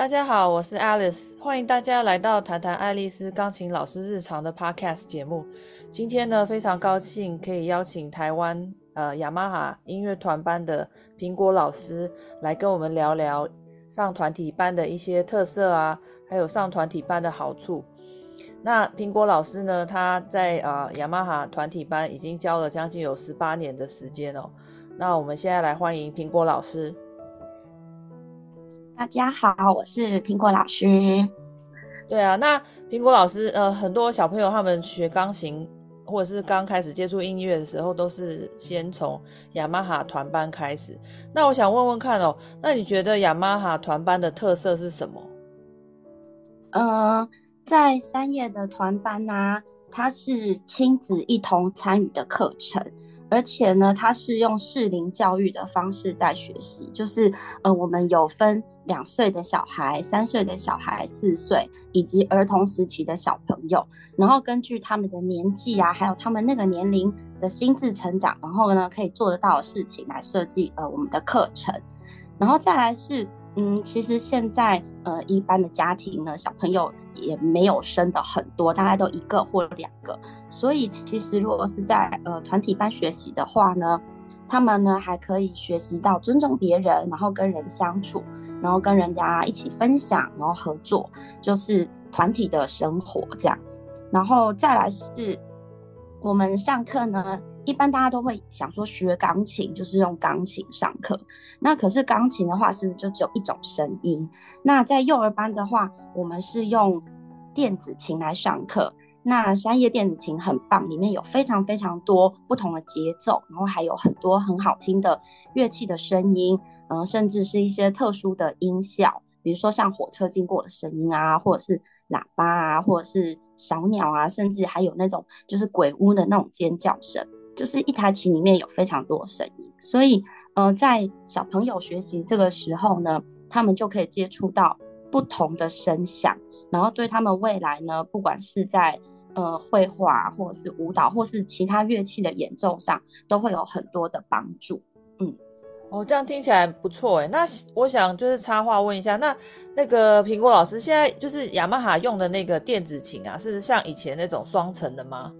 大家好，我是 Alice，欢迎大家来到谈谈爱丽丝钢琴老师日常的 Podcast 节目。今天呢，非常高兴可以邀请台湾呃雅马哈音乐团班的苹果老师来跟我们聊聊上团体班的一些特色啊，还有上团体班的好处。那苹果老师呢，他在呃雅马哈团体班已经教了将近有十八年的时间哦。那我们现在来欢迎苹果老师。大家好，我是苹果老师。对啊，那苹果老师，呃，很多小朋友他们学钢琴或者是刚开始接触音乐的时候，都是先从雅马哈团班开始。那我想问问看哦，那你觉得雅马哈团班的特色是什么？呃，在三叶的团班呢、啊，它是亲子一同参与的课程。而且呢，它是用适龄教育的方式在学习，就是呃，我们有分两岁的小孩、三岁的小孩、四岁，以及儿童时期的小朋友，然后根据他们的年纪啊，还有他们那个年龄的心智成长，然后呢，可以做得到的事情来设计呃我们的课程，然后再来是。嗯，其实现在呃，一般的家庭呢，小朋友也没有生的很多，大概都一个或两个。所以其实如果是在呃团体班学习的话呢，他们呢还可以学习到尊重别人，然后跟人相处，然后跟人家一起分享，然后合作，就是团体的生活这样。然后再来是我们上课呢。一般大家都会想说学钢琴就是用钢琴上课，那可是钢琴的话是不是就只有一种声音？那在幼儿班的话，我们是用电子琴来上课。那三叶电子琴很棒，里面有非常非常多不同的节奏，然后还有很多很好听的乐器的声音，嗯、甚至是一些特殊的音效，比如说像火车经过的声音啊，或者是喇叭啊，或者是小鸟啊，甚至还有那种就是鬼屋的那种尖叫声。就是一台琴里面有非常多声音，所以，呃，在小朋友学习这个时候呢，他们就可以接触到不同的声响，然后对他们未来呢，不管是在呃绘画，或者是舞蹈，或是其他乐器的演奏上，都会有很多的帮助。嗯，哦，这样听起来不错哎。那我想就是插话问一下，那那个苹果老师现在就是雅马哈用的那个电子琴啊，是像以前那种双层的吗？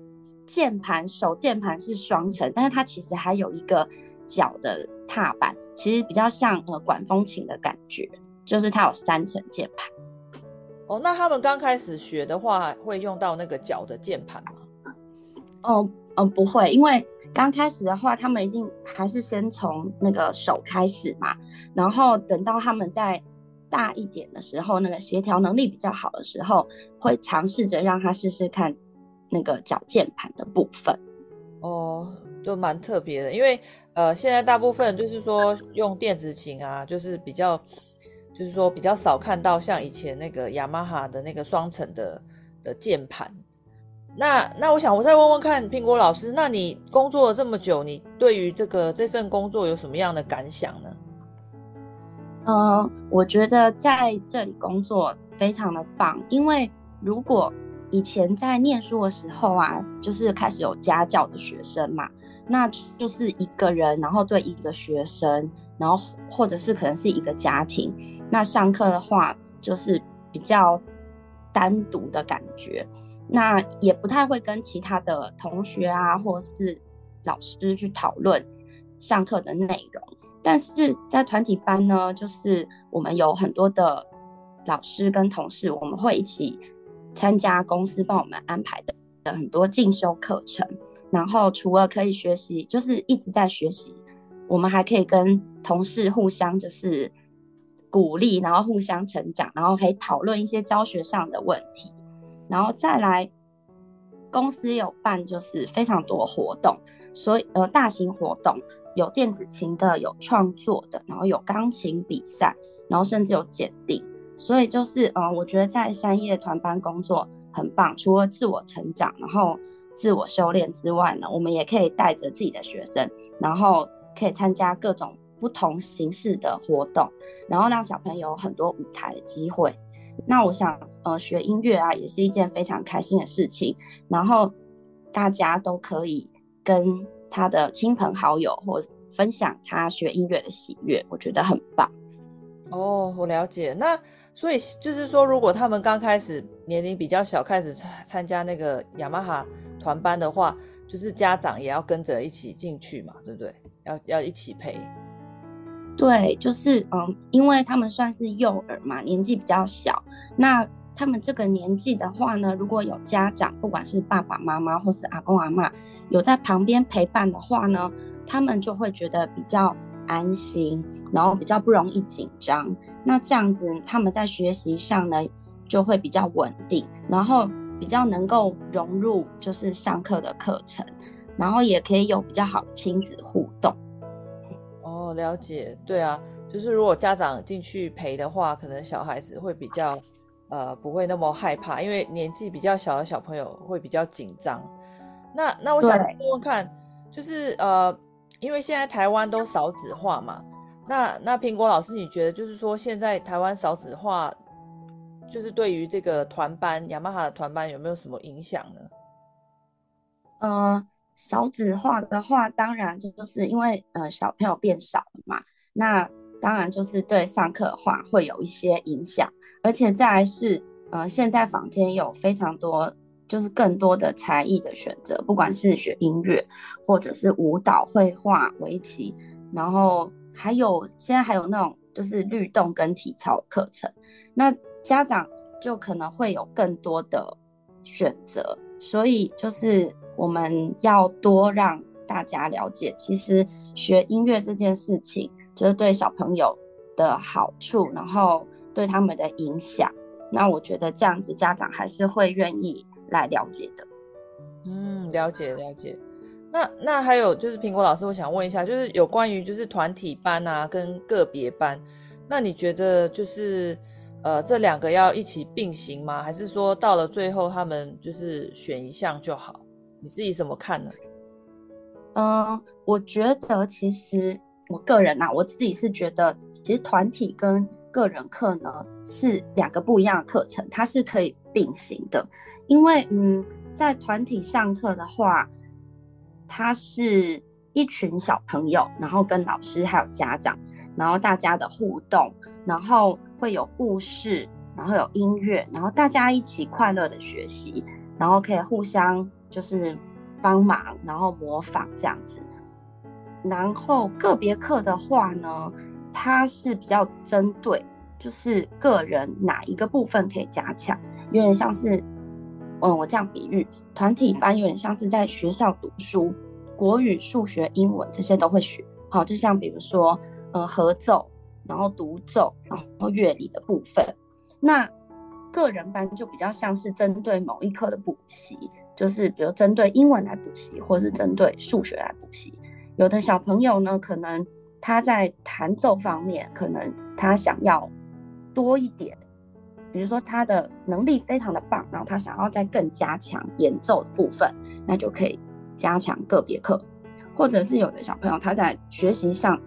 键盘手键盘是双层，但是它其实还有一个脚的踏板，其实比较像呃管风琴的感觉，就是它有三层键盘。哦，那他们刚开始学的话，会用到那个脚的键盘吗？哦，嗯，不会，因为刚开始的话，他们一定还是先从那个手开始嘛，然后等到他们再大一点的时候，那个协调能力比较好的时候，会尝试着让他试试看。那个脚键盘的部分，哦，就蛮特别的，因为呃，现在大部分就是说用电子琴啊，就是比较，就是说比较少看到像以前那个雅马哈的那个双层的的键盘。那那我想我再问问看苹果老师，那你工作了这么久，你对于这个这份工作有什么样的感想呢？嗯、呃，我觉得在这里工作非常的棒，因为如果以前在念书的时候啊，就是开始有家教的学生嘛，那就是一个人，然后对一个学生，然后或者是可能是一个家庭，那上课的话就是比较单独的感觉，那也不太会跟其他的同学啊，或者是老师去讨论上课的内容。但是在团体班呢，就是我们有很多的老师跟同事，我们会一起。参加公司帮我们安排的的很多进修课程，然后除了可以学习，就是一直在学习，我们还可以跟同事互相就是鼓励，然后互相成长，然后可以讨论一些教学上的问题，然后再来公司有办就是非常多活动，所以呃大型活动有电子琴的，有创作的，然后有钢琴比赛，然后甚至有检定。所以就是，嗯，我觉得在三叶团班工作很棒，除了自我成长，然后自我修炼之外呢，我们也可以带着自己的学生，然后可以参加各种不同形式的活动，然后让小朋友很多舞台的机会。那我想，呃，学音乐啊，也是一件非常开心的事情。然后大家都可以跟他的亲朋好友或分享他学音乐的喜悦，我觉得很棒。哦，我了解。那所以就是说，如果他们刚开始年龄比较小，开始参参加那个雅马哈团班的话，就是家长也要跟着一起进去嘛，对不对？要要一起陪。对，就是嗯，因为他们算是幼儿嘛，年纪比较小。那他们这个年纪的话呢，如果有家长，不管是爸爸妈妈或是阿公阿妈，有在旁边陪伴的话呢，他们就会觉得比较安心。然后比较不容易紧张，那这样子他们在学习上呢就会比较稳定，然后比较能够融入就是上课的课程，然后也可以有比较好的亲子互动。哦，了解，对啊，就是如果家长进去陪的话，可能小孩子会比较呃不会那么害怕，因为年纪比较小的小朋友会比较紧张。那那我想问问看，就是呃，因为现在台湾都少子化嘛。那那苹果老师，你觉得就是说，现在台湾少子化，就是对于这个团班雅马哈的团班有没有什么影响呢？呃，少子化的话，当然就是因为呃小朋友变少了嘛，那当然就是对上课的话会有一些影响，而且再来是呃现在坊间有非常多就是更多的才艺的选择，不管是学音乐或者是舞蹈、绘画、围棋，然后。还有现在还有那种就是律动跟体操课程，那家长就可能会有更多的选择，所以就是我们要多让大家了解，其实学音乐这件事情就是对小朋友的好处，然后对他们的影响。那我觉得这样子家长还是会愿意来了解的。嗯，了解了解。那那还有就是苹果老师，我想问一下，就是有关于就是团体班啊跟个别班，那你觉得就是呃这两个要一起并行吗？还是说到了最后他们就是选一项就好？你自己怎么看呢？嗯，我觉得其实我个人啊，我自己是觉得其实团体跟个人课呢是两个不一样的课程，它是可以并行的，因为嗯在团体上课的话。他是一群小朋友，然后跟老师还有家长，然后大家的互动，然后会有故事，然后有音乐，然后大家一起快乐的学习，然后可以互相就是帮忙，然后模仿这样子。然后个别课的话呢，它是比较针对就是个人哪一个部分可以加强，有点像是。嗯，我这样比喻，团体班有点像是在学校读书，国语、数学、英文这些都会学。好，就像比如说，嗯，合奏，然后独奏，然后乐理的部分。那个人班就比较像是针对某一科的补习，就是比如针对英文来补习，或是针对数学来补习。有的小朋友呢，可能他在弹奏方面，可能他想要多一点。比如说他的能力非常的棒，然后他想要再更加强演奏的部分，那就可以加强个别课，或者是有的小朋友他在学习上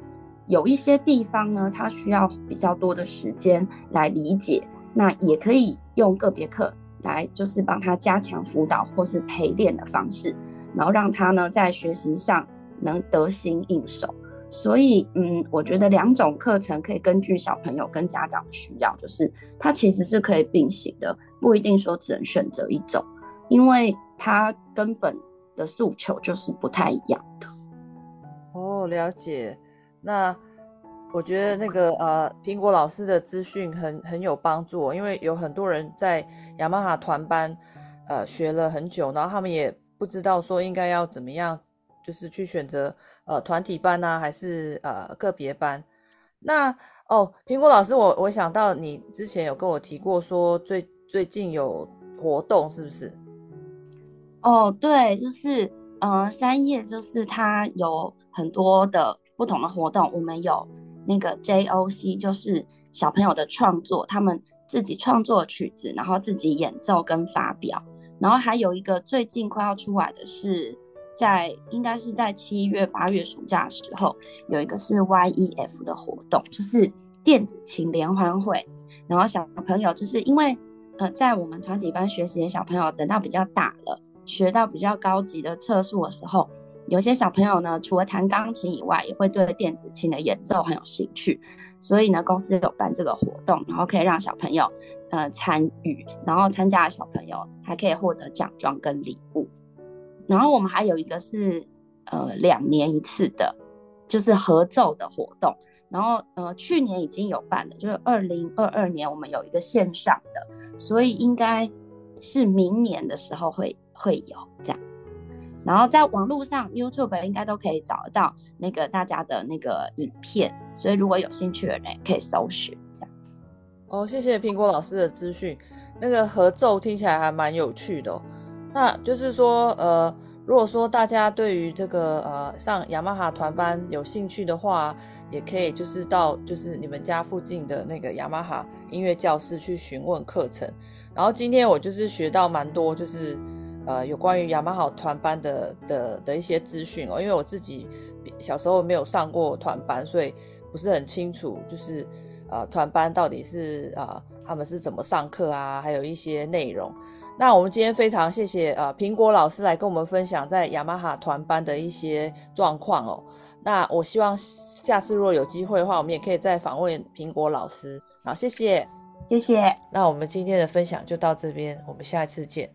有一些地方呢，他需要比较多的时间来理解，那也可以用个别课来就是帮他加强辅导或是陪练的方式，然后让他呢在学习上能得心应手。所以，嗯，我觉得两种课程可以根据小朋友跟家长的需要，就是它其实是可以并行的，不一定说只能选择一种，因为它根本的诉求就是不太一样的。哦，了解。那我觉得那个呃，苹果老师的资讯很很有帮助，因为有很多人在雅马哈团班呃学了很久，然后他们也不知道说应该要怎么样。就是去选择呃团体班啊，还是呃个别班？那哦，苹果老师，我我想到你之前有跟我提过，说最最近有活动，是不是？哦，对，就是呃三叶，就是它有很多的不同的活动。我们有那个 JOC，就是小朋友的创作，他们自己创作曲子，然后自己演奏跟发表。然后还有一个最近快要出来的是。在应该是在七月八月暑假的时候，有一个是 YEF 的活动，就是电子琴联欢会。然后小朋友就是因为呃，在我们团体班学习的小朋友，等到比较大了，学到比较高级的测数的时候，有些小朋友呢，除了弹钢琴以外，也会对电子琴的演奏很有兴趣。所以呢，公司有办这个活动，然后可以让小朋友呃参与，然后参加的小朋友还可以获得奖状跟礼物。然后我们还有一个是呃两年一次的，就是合奏的活动。然后呃去年已经有办了，就是二零二二年我们有一个线上的，所以应该是明年的时候会会有这样。然后在网络上 YouTube 应该都可以找得到那个大家的那个影片，所以如果有兴趣的人可以搜寻这样。哦，谢谢苹果老师的资讯。那个合奏听起来还蛮有趣的哦。那就是说，呃，如果说大家对于这个呃上雅马哈团班有兴趣的话，也可以就是到就是你们家附近的那个雅马哈音乐教室去询问课程。然后今天我就是学到蛮多，就是。呃，有关于雅马哈团班的的的一些资讯哦，因为我自己小时候没有上过团班，所以不是很清楚，就是呃团班到底是啊、呃、他们是怎么上课啊，还有一些内容。那我们今天非常谢谢呃苹果老师来跟我们分享在雅马哈团班的一些状况哦。那我希望下次如果有机会的话，我们也可以再访问苹果老师。好，谢谢，谢谢。那我们今天的分享就到这边，我们下一次见。